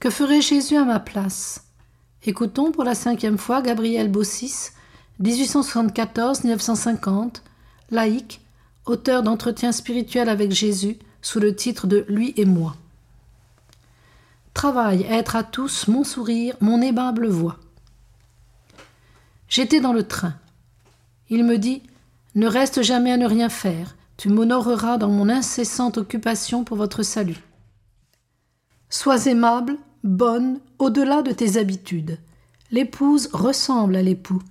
Que ferait Jésus à ma place? Écoutons pour la cinquième fois Gabriel Bossis, 1874-1950, laïque, auteur d'entretiens spirituels avec Jésus sous le titre de Lui et moi. Travail à être à tous mon sourire, mon aimable voix. J'étais dans le train. Il me dit Ne reste jamais à ne rien faire, tu m'honoreras dans mon incessante occupation pour votre salut. Sois aimable, bonne, au-delà de tes habitudes. L'épouse ressemble à l'époux.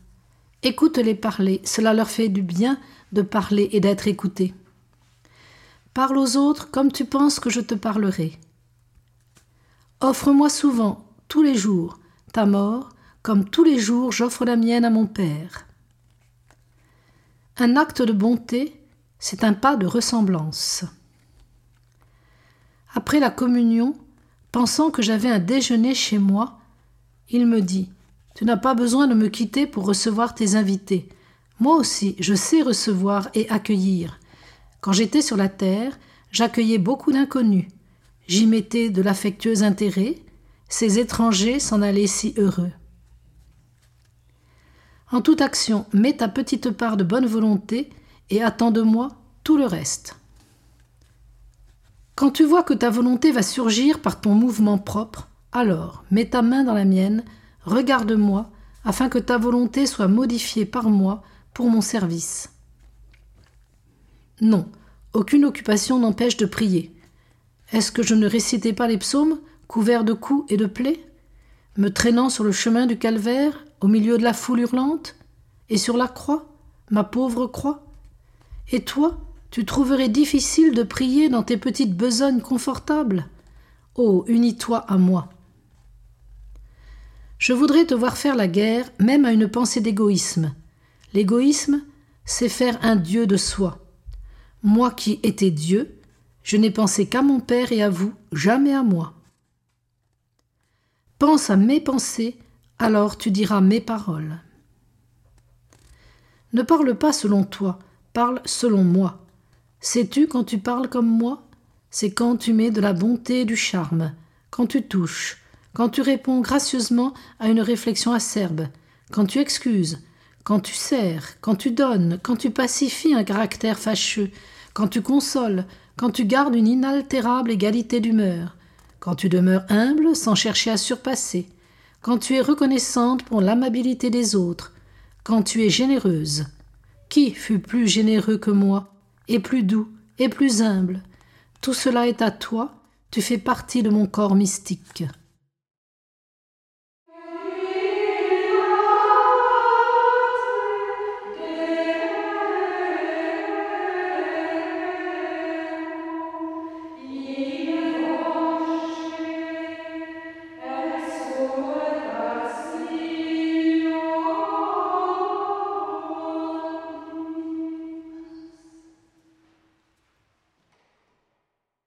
Écoute-les parler, cela leur fait du bien de parler et d'être écoutés. Parle aux autres comme tu penses que je te parlerai. Offre-moi souvent, tous les jours, ta mort, comme tous les jours j'offre la mienne à mon Père. Un acte de bonté, c'est un pas de ressemblance. Après la communion, pensant que j'avais un déjeuner chez moi, il me dit Tu n'as pas besoin de me quitter pour recevoir tes invités. Moi aussi, je sais recevoir et accueillir. Quand j'étais sur la terre, j'accueillais beaucoup d'inconnus. J'y mettais de l'affectueux intérêt. Ces étrangers s'en allaient si heureux. En toute action, mets ta petite part de bonne volonté et attends de moi tout le reste. Quand tu vois que ta volonté va surgir par ton mouvement propre, alors mets ta main dans la mienne, regarde-moi, afin que ta volonté soit modifiée par moi pour mon service. Non, aucune occupation n'empêche de prier. Est-ce que je ne récitais pas les psaumes, couverts de coups et de plaies, me traînant sur le chemin du calvaire, au milieu de la foule hurlante, et sur la croix, ma pauvre croix? Et toi, tu trouverais difficile de prier dans tes petites besognes confortables Oh, unis-toi à moi. Je voudrais te voir faire la guerre, même à une pensée d'égoïsme. L'égoïsme, c'est faire un Dieu de soi. Moi qui étais Dieu, je n'ai pensé qu'à mon Père et à vous, jamais à moi. Pense à mes pensées, alors tu diras mes paroles. Ne parle pas selon toi, parle selon moi. Sais-tu quand tu parles comme moi C'est quand tu mets de la bonté et du charme, quand tu touches, quand tu réponds gracieusement à une réflexion acerbe, quand tu excuses, quand tu sers, quand tu donnes, quand tu pacifies un caractère fâcheux, quand tu consoles, quand tu gardes une inaltérable égalité d'humeur, quand tu demeures humble sans chercher à surpasser, quand tu es reconnaissante pour l'amabilité des autres, quand tu es généreuse. Qui fut plus généreux que moi, et plus doux, et plus humble Tout cela est à toi, tu fais partie de mon corps mystique.